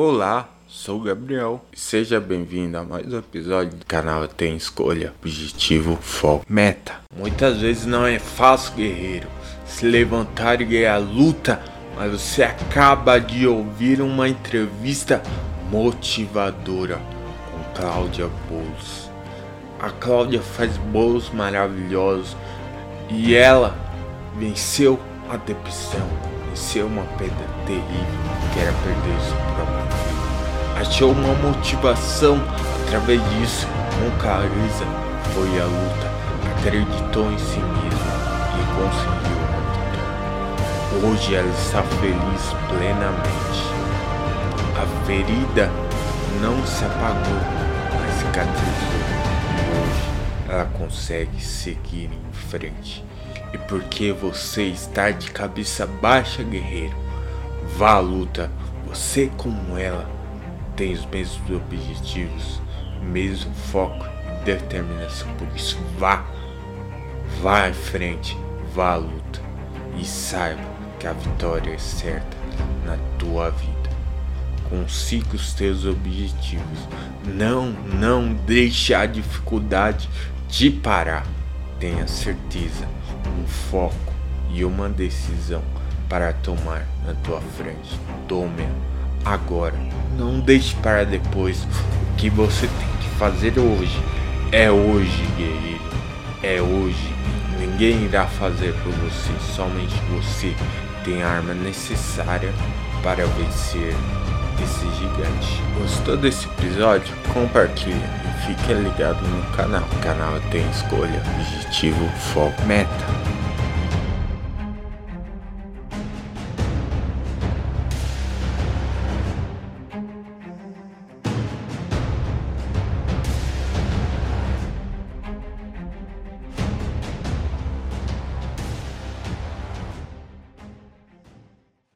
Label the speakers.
Speaker 1: Olá, sou o Gabriel e seja bem-vindo a mais um episódio do canal Tem Escolha, Objetivo, Foco, Meta. Muitas vezes não é fácil, guerreiro, se levantar e ganhar a luta, mas você acaba de ouvir uma entrevista motivadora com Cláudia Bolos. A Cláudia faz bolos maravilhosos e ela venceu a depressão, venceu uma pedra terrível que era perder seu próprio. Achou uma motivação através disso, com clareza foi a luta, acreditou em si mesma e conseguiu a vitória. Hoje ela está feliz plenamente. A ferida não se apagou, mas cicatrizou. Hoje ela consegue seguir em frente. E porque você está de cabeça baixa, guerreiro, vá à luta. Você, como ela, tem os mesmos objetivos, mesmo foco e determinação. Por isso, vá, vá em frente, vá à luta e saiba que a vitória é certa na tua vida. Consiga os teus objetivos. Não, não deixe a dificuldade te parar. Tenha certeza, um foco e uma decisão para tomar na tua frente. Tome agora. Não deixe para depois. O que você tem que fazer hoje é hoje, guerreiro. É hoje. Ninguém irá fazer por você. Somente você tem a arma necessária para vencer esse gigante. Gostou desse episódio? Compartilha e fique ligado no canal. O canal tem escolha, objetivo, foco, meta.